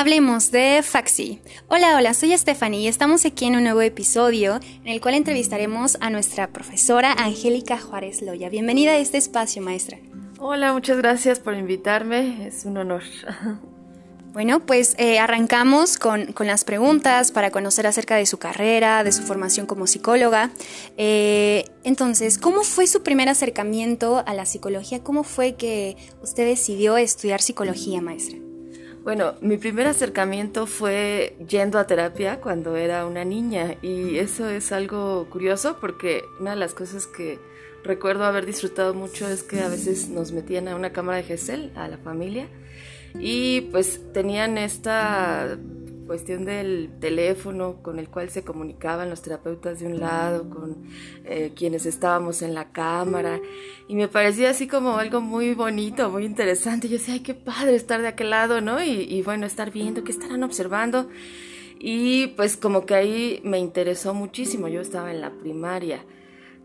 Hablemos de Faxi. Hola, hola, soy Stephanie y estamos aquí en un nuevo episodio en el cual entrevistaremos a nuestra profesora Angélica Juárez Loya. Bienvenida a este espacio, maestra. Hola, muchas gracias por invitarme, es un honor. Bueno, pues eh, arrancamos con, las preguntas para conocer acerca de su carrera, de su formación como psicóloga. Eh, entonces, ¿cómo fue su primer acercamiento a la psicología? ¿Cómo fue que usted decidió estudiar psicología, maestra? Bueno, mi primer acercamiento fue yendo a terapia cuando era una niña y eso es algo curioso porque una de las cosas que recuerdo haber disfrutado mucho es que a veces nos metían a una cámara de GESEL, a la familia, y pues tenían esta cuestión del teléfono con el cual se comunicaban los terapeutas de un lado con eh, quienes estábamos en la cámara y me parecía así como algo muy bonito, muy interesante. Yo decía, ay, qué padre estar de aquel lado, ¿no? Y, y bueno, estar viendo qué estarán observando. Y pues como que ahí me interesó muchísimo, yo estaba en la primaria.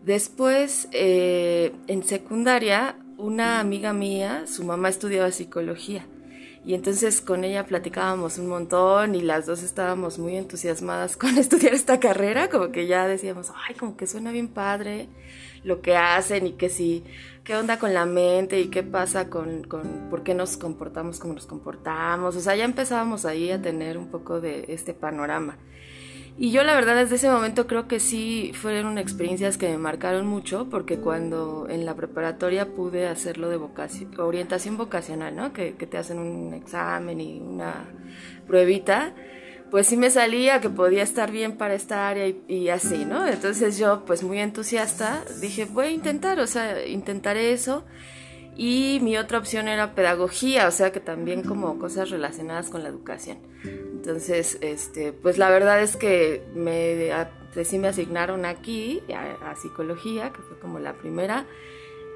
Después, eh, en secundaria, una amiga mía, su mamá estudiaba psicología y entonces con ella platicábamos un montón y las dos estábamos muy entusiasmadas con estudiar esta carrera, como que ya decíamos, ay, como que suena bien padre lo que hacen y que sí, qué onda con la mente y qué pasa con, con por qué nos comportamos como nos comportamos. O sea, ya empezábamos ahí a tener un poco de este panorama. Y yo la verdad desde ese momento creo que sí fueron experiencias que me marcaron mucho porque cuando en la preparatoria pude hacerlo de orientación vocacional, ¿no? Que, te hacen un examen y una pruebita, pues sí me salía que podía estar bien para esta área y, y, así, ¿no? Entonces yo pues muy entusiasta dije voy a intentar, o sea, intentaré eso. Y mi otra opción era pedagogía, o sea que también como cosas relacionadas con la educación. Entonces, este, pues la verdad es que me, pues sí me asignaron aquí a, psicología, que fue como la primera.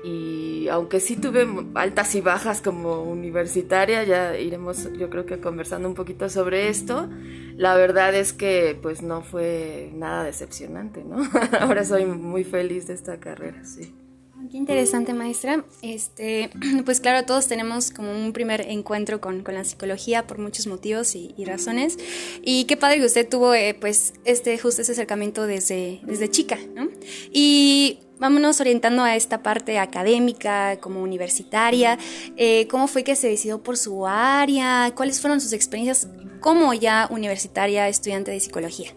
Y aunque sí tuve altas y bajas como universitaria, ya iremos yo creo que conversando un poquito sobre esto, la verdad es que pues no fue nada decepcionante, ¿no? Ahora soy muy feliz de esta carrera, sí. Qué interesante, maestra. Este, pues claro, todos tenemos como un primer encuentro con, la psicología por muchos motivos y, razones. Y qué padre que usted tuvo, eh, pues, este, justo ese acercamiento desde, desde chica, ¿no? Y vámonos orientando a esta parte académica, como universitaria. Eh, ¿Cómo fue que se decidió por su área? ¿Cuáles fueron sus experiencias como ya universitaria, estudiante de psicología?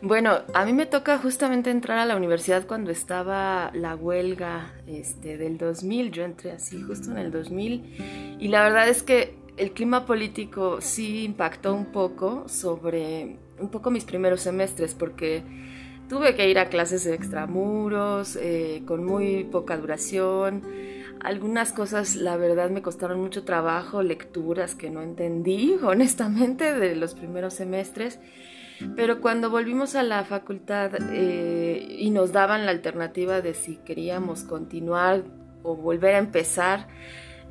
Bueno, a mí me toca justamente entrar a la universidad cuando estaba la huelga este, del 2000. Yo entré así justo en el 2000 y la verdad es que el clima político sí impactó un poco sobre un poco mis primeros semestres porque tuve que ir a clases extramuros eh, con muy poca duración. Algunas cosas, la verdad, me costaron mucho trabajo, lecturas que no entendí, honestamente, de los primeros semestres. Pero cuando volvimos a la facultad eh, y nos daban la alternativa de si queríamos continuar o volver a empezar,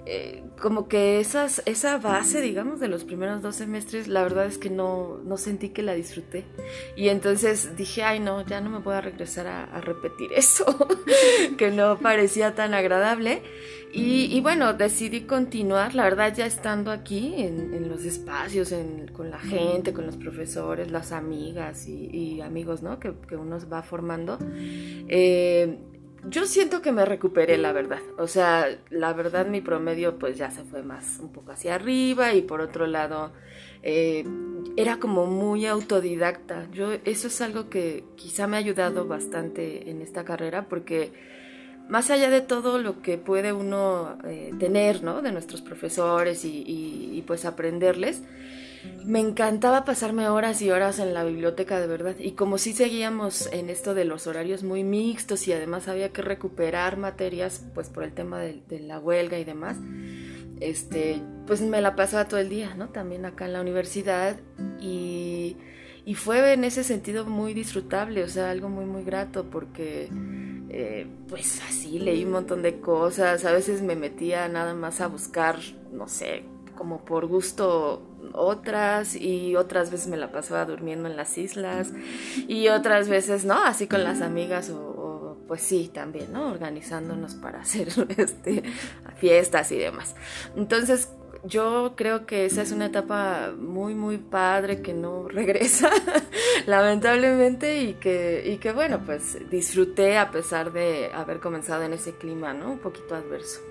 eh, como que esas, esa base, digamos, de los primeros dos semestres, la verdad es que no, no sentí que la disfruté. Y entonces dije, ay no, ya no me voy a regresar a, repetir eso, que no parecía tan agradable. Y, bueno, decidí continuar, la verdad, ya estando aquí en, los espacios, con la gente, con los profesores, las amigas y, amigos, ¿no? Que, que, uno va formando. Eh, yo siento que me recuperé, la verdad. O sea, la verdad mi promedio pues ya se fue más un poco hacia arriba y por otro lado eh, era como muy autodidacta. Yo eso es algo que quizá me ha ayudado bastante en esta carrera porque más allá de todo lo que puede uno eh, tener, ¿no? De nuestros profesores y, y pues aprenderles, me encantaba pasarme horas y horas en la biblioteca de verdad. Y como si seguíamos en esto de los horarios muy mixtos y además había que recuperar materias pues por el tema de, la huelga y demás, este, pues me la pasaba todo el día, ¿no? También acá en la universidad y, y fue en ese sentido muy disfrutable, o sea, algo muy, muy grato porque... Eh, pues así leí un montón de cosas, a veces me metía nada más a buscar, no sé, como por gusto otras y otras veces me la pasaba durmiendo en las islas y otras veces, ¿no? Así con las amigas o, pues sí, también, ¿no? Organizándonos para hacer este, fiestas y demás. Entonces, yo creo que esa es una etapa muy, muy padre que no regresa, lamentablemente, y que, y que, bueno, pues disfruté a pesar de haber comenzado en ese clima, ¿no? Un poquito adverso.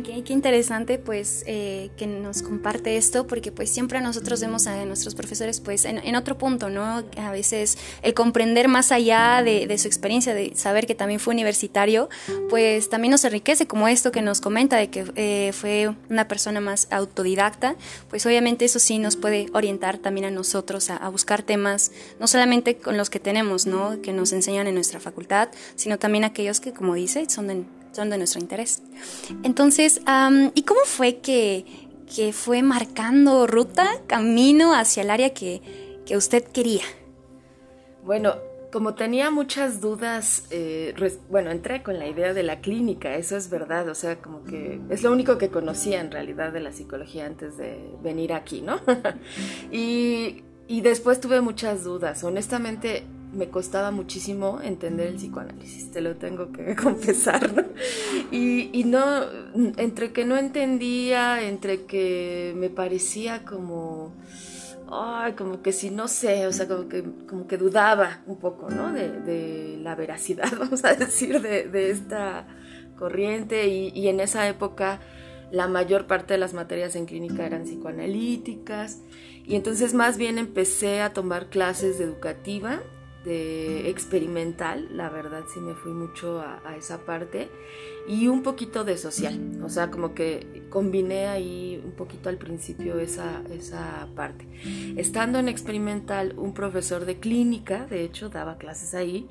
Qué, interesante pues eh, que nos comparte esto porque pues siempre nosotros vemos a nuestros profesores pues en, otro punto, ¿no? A veces el comprender más allá de, su experiencia, de saber que también fue universitario, pues también nos enriquece como esto que nos comenta de que eh, fue una persona más autodidacta, pues obviamente eso sí nos puede orientar también a nosotros a, buscar temas, no solamente con los que tenemos, ¿no? Que nos enseñan en nuestra facultad, sino también aquellos que como dice son de son de nuestro interés. Entonces, ¿y cómo fue que, que, fue marcando ruta, camino hacia el área que, que usted quería? Bueno, como tenía muchas dudas, eh, bueno, entré con la idea de la clínica, eso es verdad, o sea, como que es lo único que conocía en realidad de la psicología antes de venir aquí, ¿no? y, y después tuve muchas dudas, honestamente me costaba muchísimo entender el psicoanálisis, te lo tengo que confesar, ¿no? Y, y, no, entre que no entendía, entre que me parecía como, ay, como que si no sé, o sea, como que, como que dudaba un poco, ¿no? De, de la veracidad, vamos a decir, de, de esta corriente y, y en esa época la mayor parte de las materias en clínica eran psicoanalíticas y entonces más bien empecé a tomar clases de educativa experimental, la verdad sí me fui mucho a, esa parte, y un poquito de social, o sea, como que combiné ahí un poquito al principio esa, esa parte. Estando en experimental, un profesor de clínica, de hecho, daba clases ahí,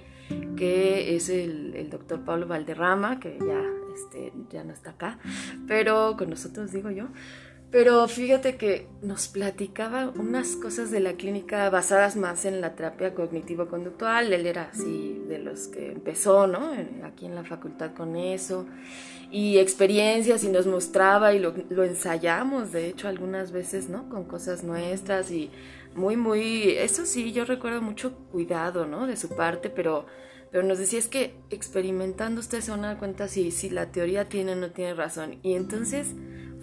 que es el, el doctor Pablo Valderrama, que ya, este, ya no está acá, pero con nosotros digo yo, pero fíjate que nos platicaba unas cosas de la clínica basadas más en la terapia cognitivo-conductual. Él era así de los que empezó, ¿no? Aquí en la facultad con eso. Y experiencias y nos mostraba y lo, lo ensayamos, de hecho, algunas veces, ¿no? Con cosas nuestras y muy, muy... Eso sí, yo recuerdo mucho cuidado, ¿no? De su parte, pero pero nos decía es que experimentando ustedes se van a dar cuenta si, si la teoría tiene o no tiene razón. Y entonces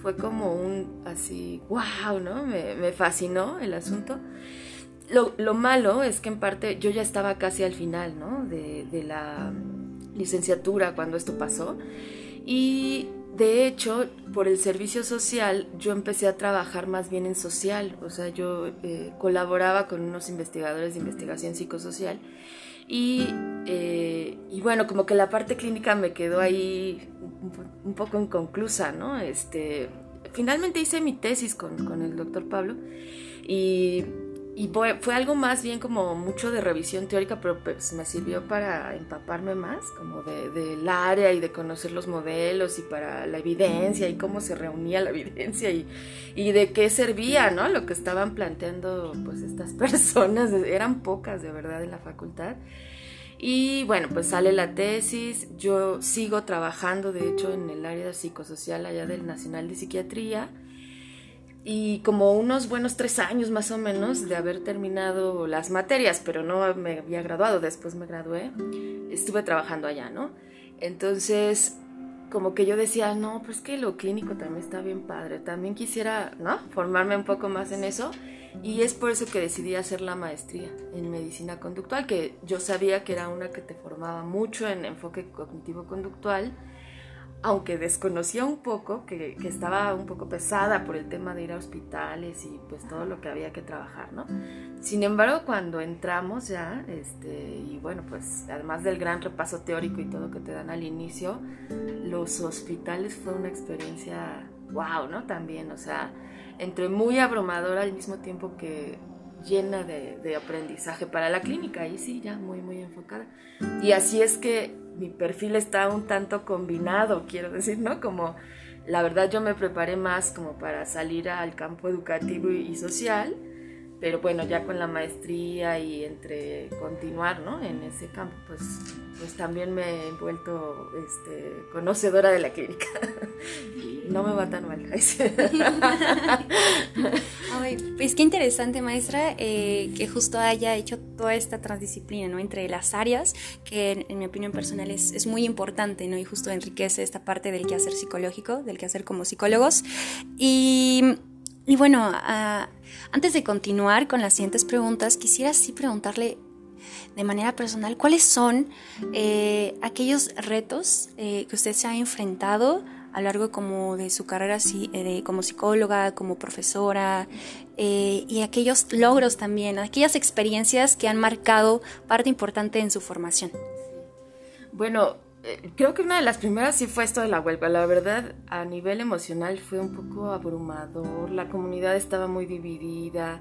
fue como un así, wow, ¿no? Me, fascinó el asunto. Lo, malo es que en parte yo ya estaba casi al final, ¿no? De, de la licenciatura cuando esto pasó. Y de hecho, por el servicio social, yo empecé a trabajar más bien en social, o sea, yo eh, colaboraba con unos investigadores de investigación psicosocial y, eh, y, bueno, como que la parte clínica me quedó ahí un, poco inconclusa, ¿no? Este, finalmente hice mi tesis con, con el doctor Pablo y y fue, algo más bien como mucho de revisión teórica, pero pues me sirvió para empaparme más, como del de, área y de conocer los modelos y para la evidencia y cómo se reunía la evidencia y, y de qué servía, ¿no? Lo que estaban planteando pues estas personas, eran pocas de verdad en la facultad. Y bueno, pues sale la tesis, yo sigo trabajando de hecho en el área psicosocial allá del Nacional de Psiquiatría y como unos buenos tres años más o menos de haber terminado las materias, pero no me había graduado, después me gradué, estuve trabajando allá, ¿no? Entonces, como que yo decía, no, pues que lo clínico también está bien padre, también quisiera, ¿no? Formarme un poco más en eso. Y es por eso que decidí hacer la maestría en medicina conductual, que yo sabía que era una que te formaba mucho en enfoque cognitivo-conductual aunque desconocía un poco, que, estaba un poco pesada por el tema de ir a hospitales y pues todo lo que había que trabajar, ¿no? Sin embargo, cuando entramos ya, este, y bueno, pues además del gran repaso teórico y todo que te dan al inicio, los hospitales fue una experiencia wow, ¿no? También, o sea, entre muy abrumadora al mismo tiempo que llena de, de aprendizaje para la clínica, y sí, ya muy, muy enfocada. Y así es que mi perfil está un tanto combinado, quiero decir, ¿no? Como la verdad yo me preparé más como para salir al campo educativo y, social, pero bueno, ya con la maestría y entre continuar ¿no? en ese campo, pues, pues también me he vuelto este, conocedora de la clínica. no me va tan mal. pues qué interesante, maestra, eh, que justo haya hecho toda esta transdisciplina ¿no? entre las áreas, que en, mi opinión personal es, es, muy importante ¿no? y justo enriquece esta parte del quehacer psicológico, del quehacer como psicólogos. Y y bueno, ah, antes de continuar con las siguientes preguntas, quisiera sí preguntarle de manera personal cuáles son eh, aquellos retos eh, que usted se ha enfrentado a lo largo como de su carrera eh, como psicóloga, como profesora, y aquellos logros también, aquellas experiencias que han marcado parte importante en su formación. Bueno, eh, creo que una de las primeras sí fue esto de la huelga. La verdad, a nivel emocional fue un poco abrumador. La comunidad estaba muy dividida.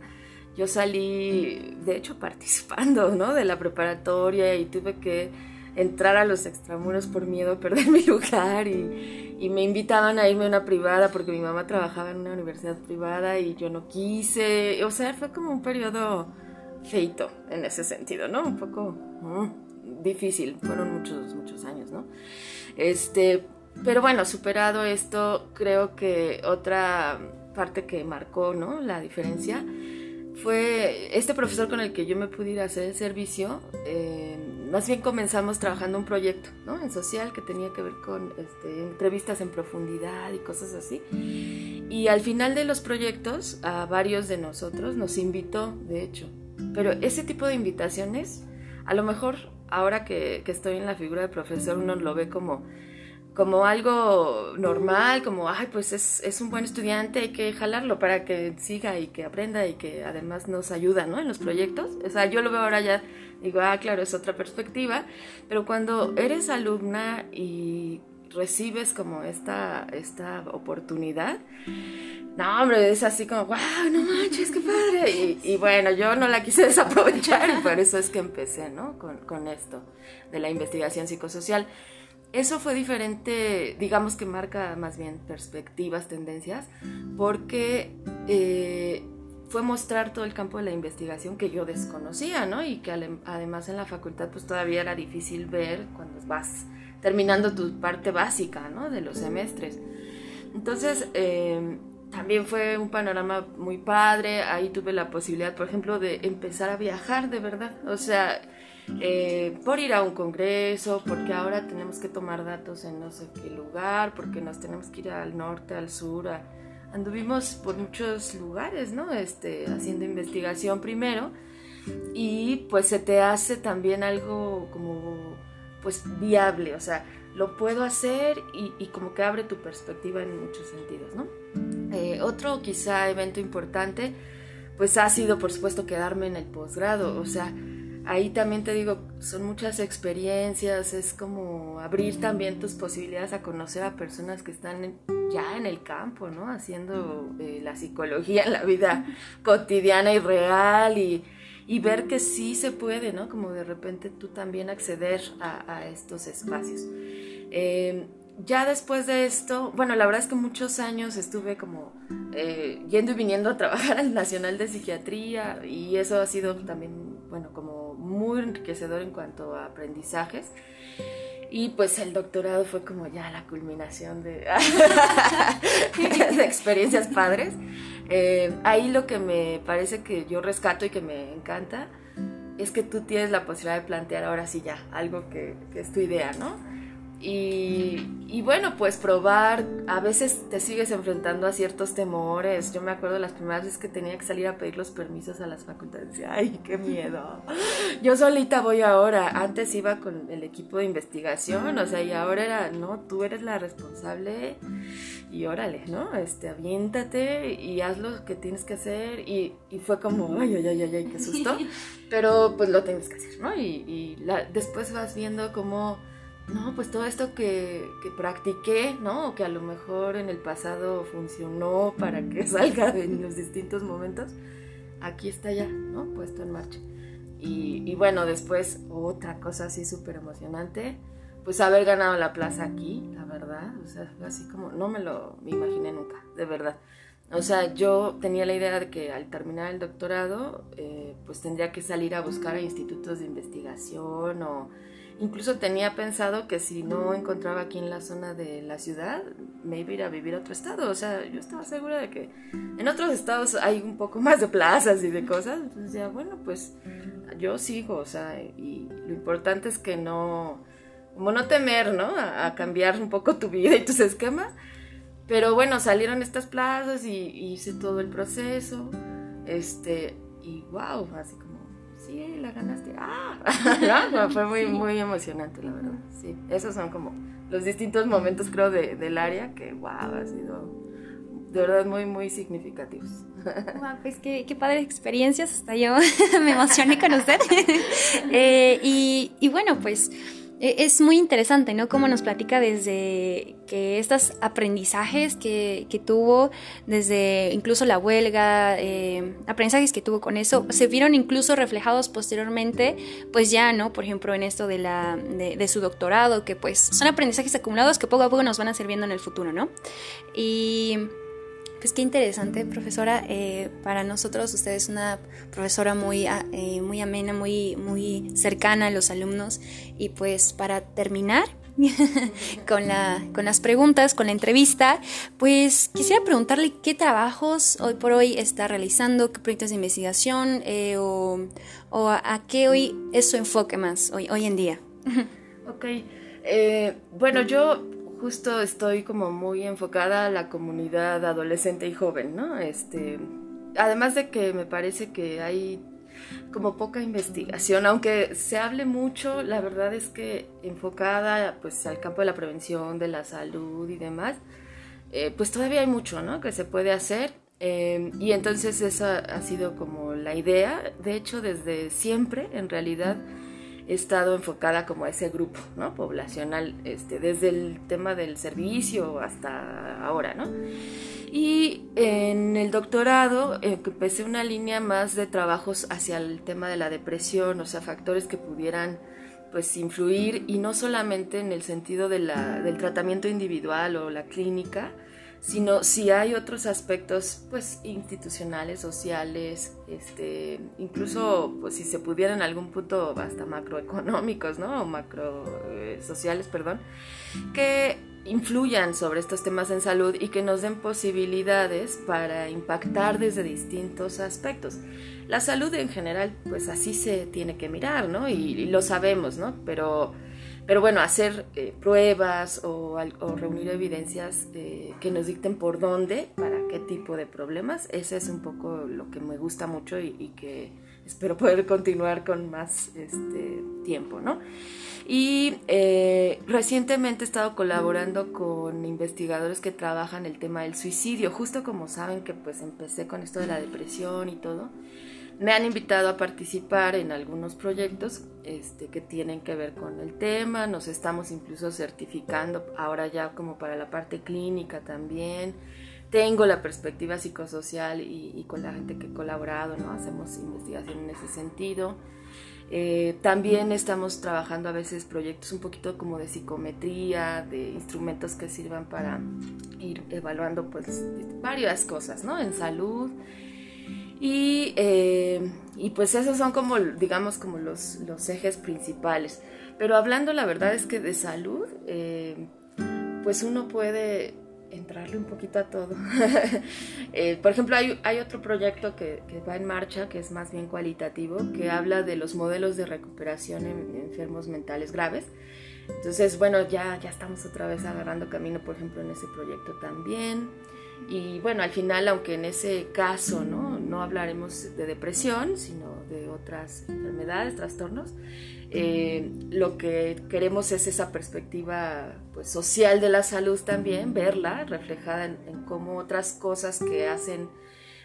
Yo salí, de hecho, participando, ¿no? De la preparatoria y tuve que entrar a los extramuros por miedo a perder mi lugar y, me invitaban a irme a una privada porque mi mamá trabajaba en una universidad privada y yo no quise. O sea, fue como un periodo feito en ese sentido, ¿no? Un poco... difícil, fueron muchos, muchos años, ¿no? Este, pero bueno, superado esto, creo que otra parte que marcó, ¿no? La diferencia fue este profesor con el que yo me pude ir a hacer el servicio. Eh, más bien comenzamos trabajando un proyecto, ¿no? En social que tenía que ver con este, entrevistas en profundidad y cosas así. Y al final de los proyectos, a varios de nosotros nos invitó, de hecho. Pero ese tipo de invitaciones, a lo mejor ahora que, estoy en la figura de profesor, uno lo ve como, como algo normal, como, ay, pues es, es, un buen estudiante, hay que jalarlo para que siga y que aprenda y que además nos ayuda, ¿no? En los proyectos. O sea, yo lo veo ahora ya, digo, ah, claro, es otra perspectiva, pero cuando eres alumna y recibes como esta, esta oportunidad, no, hombre, es así como, wow, no manches, qué padre. Y, bueno, yo no la quise desaprovechar y por eso es que empecé, ¿no? Con, con, esto de la investigación psicosocial. Eso fue diferente, digamos que marca más bien perspectivas, tendencias, porque eh, fue mostrar todo el campo de la investigación que yo desconocía, ¿no? Y que además en la facultad pues todavía era difícil ver cuando vas terminando tu parte básica, ¿no? De los semestres. Entonces, eh, también fue un panorama muy padre. Ahí tuve la posibilidad, por ejemplo, de empezar a viajar de verdad. O sea, eh, por ir a un congreso, porque ahora tenemos que tomar datos en no sé qué lugar, porque nos tenemos que ir al norte, al sur. Anduvimos por muchos lugares, ¿no? Este, haciendo investigación primero. Y pues se te hace también algo como, pues, viable. O sea, lo puedo hacer y, y como que abre tu perspectiva en muchos sentidos, ¿no? Eh, otro quizá evento importante, pues ha sido por supuesto quedarme en el posgrado, o sea, ahí también te digo, son muchas experiencias, es como abrir también tus posibilidades a conocer a personas que están ya en el campo, ¿no? Haciendo eh, la psicología en la vida cotidiana y real y, y, ver que sí se puede, ¿no? Como de repente tú también acceder a, a estos espacios. Eh, ya después de esto, bueno, la verdad es que muchos años estuve como eh, yendo y viniendo a trabajar al Nacional de Psiquiatría y eso ha sido también, bueno, como muy enriquecedor en cuanto a aprendizajes. Y pues el doctorado fue como ya la culminación de, de experiencias padres. Eh, ahí lo que me parece que yo rescato y que me encanta es que tú tienes la posibilidad de plantear ahora sí ya algo que, que es tu idea, ¿no? Y, bueno, pues probar, a veces te sigues enfrentando a ciertos temores. Yo me acuerdo las primeras veces que tenía que salir a pedir los permisos a las facultades. Decía, ay, qué miedo. Yo solita voy ahora. Antes iba con el equipo de investigación, o sea, y ahora era, no, tú eres la responsable y órale, ¿no? Este, aviéntate y haz lo que tienes que hacer. Y, fue como, ay, ay, ay, ay, qué susto. Pero pues lo tienes que hacer, ¿no? Y, después vas viendo cómo no, pues todo esto que, que, practiqué, ¿no? O que a lo mejor en el pasado funcionó para que salga en los distintos momentos, aquí está ya, ¿no? Puesto en marcha. Y, y bueno, después otra cosa así súper emocionante, pues haber ganado la plaza aquí, la verdad, o sea, así como, no me lo imaginé nunca, de verdad. O sea, yo tenía la idea de que al terminar el doctorado, eh, pues tendría que salir a buscar institutos de investigación o incluso tenía pensado que si no encontraba aquí en la zona de la ciudad, me iba a ir a vivir a otro estado. O sea, yo estaba segura de que en otros estados hay un poco más de plazas y de cosas. Entonces decía, bueno, pues yo sigo, o sea, y lo importante es que no, como no temer, ¿no? A, cambiar un poco tu vida y tus esquemas. Pero bueno, salieron estas plazas y, hice todo el proceso. Este, y wow, así como, sí, la ganaste. ¡Ah! fue muy, muy emocionante, la verdad. Sí, esos son como los distintos momentos, creo, de, del área que, wow, ha sido de verdad muy, muy significativos. pues qué, qué padres experiencias, hasta yo me emocioné con usted. Eh, y, y, bueno, pues es muy interesante, ¿no? Cómo nos platica desde que estos aprendizajes que, que tuvo, desde incluso la huelga, eh, aprendizajes que tuvo con eso, se vieron incluso reflejados posteriormente, pues ya, ¿no? Por ejemplo, en esto de, la, de, de su doctorado, que pues son aprendizajes acumulados que poco a poco nos van a servir en el futuro, ¿no? Y pues qué interesante, profesora. Eh, para nosotros usted es una profesora muy, ah, eh, muy amena, muy, muy cercana a los alumnos. Y pues para terminar con, la, con las preguntas, con la entrevista, pues quisiera preguntarle qué trabajos hoy por hoy está realizando, qué proyectos de investigación eh, o, o a, qué hoy es su enfoque más hoy, hoy en día. ok, bueno, yo justo estoy como muy enfocada a la comunidad adolescente y joven, ¿no? Este, además de que me parece que hay como poca investigación, aunque se hable mucho, la verdad es que enfocada pues al campo de la prevención, de la salud y demás, eh, pues todavía hay mucho, ¿no? Que se puede hacer. Eh, y entonces esa ha sido como la idea, de hecho desde siempre en realidad he estado enfocada como a ese grupo ¿no? poblacional, este, desde el tema del servicio hasta ahora, ¿no? Y en el doctorado eh, empecé una línea más de trabajos hacia el tema de la depresión, o sea, factores que pudieran pues influir y no solamente en el sentido de la, del tratamiento individual o la clínica, sino si hay otros aspectos pues institucionales, sociales, este, incluso pues si se pudiera en algún punto hasta macroeconómicos, ¿no? o macro eh, sociales, perdón, que influyan sobre estos temas en salud y que nos den posibilidades para impactar desde distintos aspectos. La salud en general, pues así se tiene que mirar, ¿no? Y, y lo sabemos, ¿no? Pero pero bueno, hacer eh, pruebas o, reunir evidencias eh, que nos dicten por dónde, para qué tipo de problemas, ese es un poco lo que me gusta mucho y, que espero poder continuar con más este, tiempo, ¿no? Y eh, recientemente he estado colaborando con investigadores que trabajan el tema del suicidio, justo como saben que pues empecé con esto de la depresión y todo me han invitado a participar en algunos proyectos este, que tienen que ver con el tema, nos estamos incluso certificando ahora ya como para la parte clínica también. Tengo la perspectiva psicosocial y, con la gente que he colaborado, ¿no? hacemos investigación en ese sentido. Eh, también estamos trabajando a veces proyectos un poquito como de psicometría, de instrumentos que sirvan para ir evaluando pues varias cosas, ¿no? En salud, y, eh, y pues esos son como, digamos, como los, los, ejes principales. Pero hablando la verdad es que de salud, eh, pues uno puede entrarle un poquito a todo. Eh, por ejemplo, hay, hay otro proyecto que, que, va en marcha, que es más bien cualitativo, que habla de los modelos de recuperación en, en enfermos mentales graves. Entonces, bueno, ya, ya estamos otra vez agarrando camino, por ejemplo, en ese proyecto también. Y bueno, al final, aunque en ese caso no, no hablaremos de depresión, sino de otras enfermedades, trastornos, eh, lo que queremos es esa perspectiva pues, social de la salud también, verla reflejada en, cómo otras cosas que hacen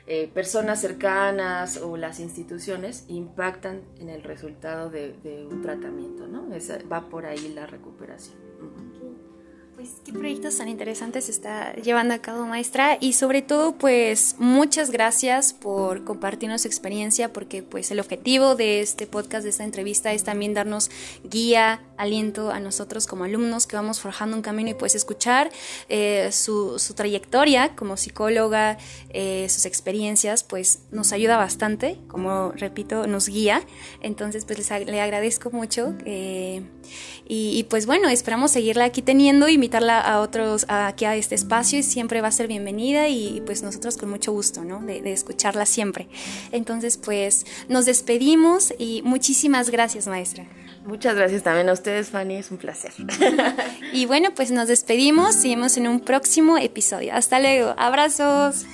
eh, personas cercanas o las instituciones impactan en el resultado de, un tratamiento, ¿no? va por ahí la recuperación. Pues qué proyectos tan interesantes está llevando a cabo maestra y sobre todo pues muchas gracias por compartirnos su experiencia porque pues el objetivo de este podcast, de esta entrevista es también darnos guía aliento a nosotros como alumnos que vamos forjando un camino y pues escuchar eh, su, trayectoria como psicóloga, eh, sus experiencias, pues nos ayuda bastante, como repito, nos guía. Entonces pues le agradezco mucho y, y, pues bueno, esperamos seguirla aquí teniendo, invitarla a otros aquí a este espacio y siempre va a ser bienvenida y pues nosotros con mucho gusto, ¿no? De, de escucharla siempre. Entonces pues nos despedimos y muchísimas gracias maestra. Muchas gracias también a ustedes, Fanny, es un placer. y bueno, pues nos despedimos, seguimos en un próximo episodio. Hasta luego, abrazos.